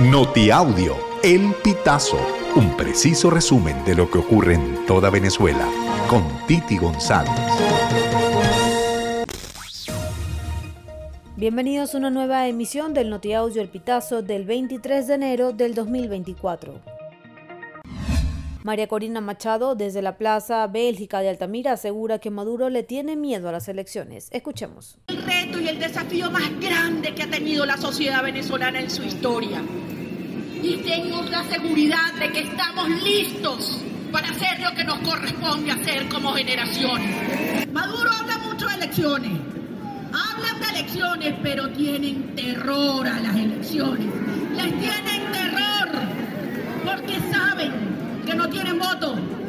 Notiaudio, El Pitazo, un preciso resumen de lo que ocurre en toda Venezuela, con Titi González. Bienvenidos a una nueva emisión del Notiaudio El Pitazo del 23 de enero del 2024. María Corina Machado, desde la Plaza Bélgica de Altamira, asegura que Maduro le tiene miedo a las elecciones. Escuchemos. El reto y el desafío más grande que ha tenido la sociedad venezolana en su historia y tengo la seguridad de que estamos listos para hacer lo que nos corresponde hacer como generación. Maduro habla mucho de elecciones, hablan de elecciones, pero tienen terror a las elecciones. Les tienen terror porque saben tienen voto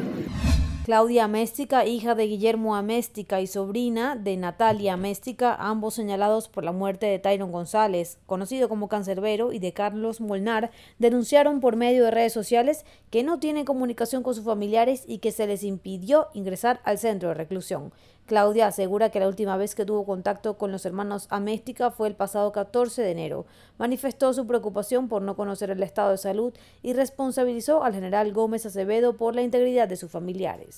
Claudia Améstica, hija de Guillermo Améstica y sobrina de Natalia Améstica, ambos señalados por la muerte de Tyron González, conocido como Cancerbero, y de Carlos Molnar, denunciaron por medio de redes sociales que no tienen comunicación con sus familiares y que se les impidió ingresar al centro de reclusión. Claudia asegura que la última vez que tuvo contacto con los hermanos Améstica fue el pasado 14 de enero. Manifestó su preocupación por no conocer el estado de salud y responsabilizó al general Gómez Acevedo por la integridad de sus familiares.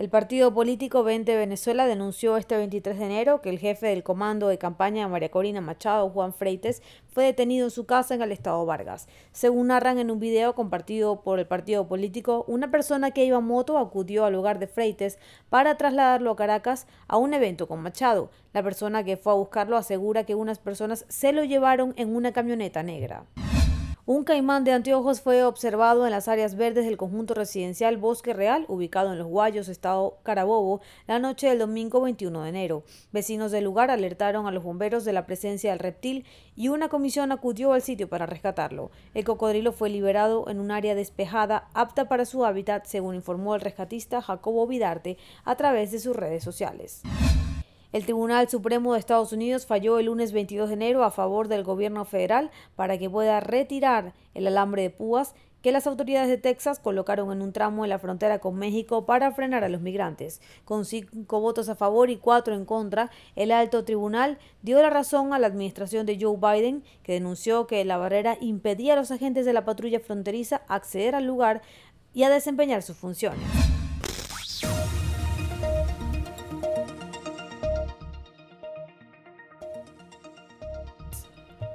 El partido político 20 Venezuela denunció este 23 de enero que el jefe del comando de campaña María Corina Machado, Juan Freites, fue detenido en su casa en el estado Vargas. Según narran en un video compartido por el partido político, una persona que iba a moto acudió al lugar de Freites para trasladarlo a Caracas a un evento con Machado. La persona que fue a buscarlo asegura que unas personas se lo llevaron en una camioneta negra. Un caimán de anteojos fue observado en las áreas verdes del conjunto residencial Bosque Real, ubicado en Los Guayos, estado Carabobo, la noche del domingo 21 de enero. Vecinos del lugar alertaron a los bomberos de la presencia del reptil y una comisión acudió al sitio para rescatarlo. El cocodrilo fue liberado en un área despejada apta para su hábitat, según informó el rescatista Jacobo Vidarte a través de sus redes sociales. El Tribunal Supremo de Estados Unidos falló el lunes 22 de enero a favor del gobierno federal para que pueda retirar el alambre de púas que las autoridades de Texas colocaron en un tramo en la frontera con México para frenar a los migrantes. Con cinco votos a favor y cuatro en contra, el alto tribunal dio la razón a la administración de Joe Biden, que denunció que la barrera impedía a los agentes de la patrulla fronteriza acceder al lugar y a desempeñar sus funciones.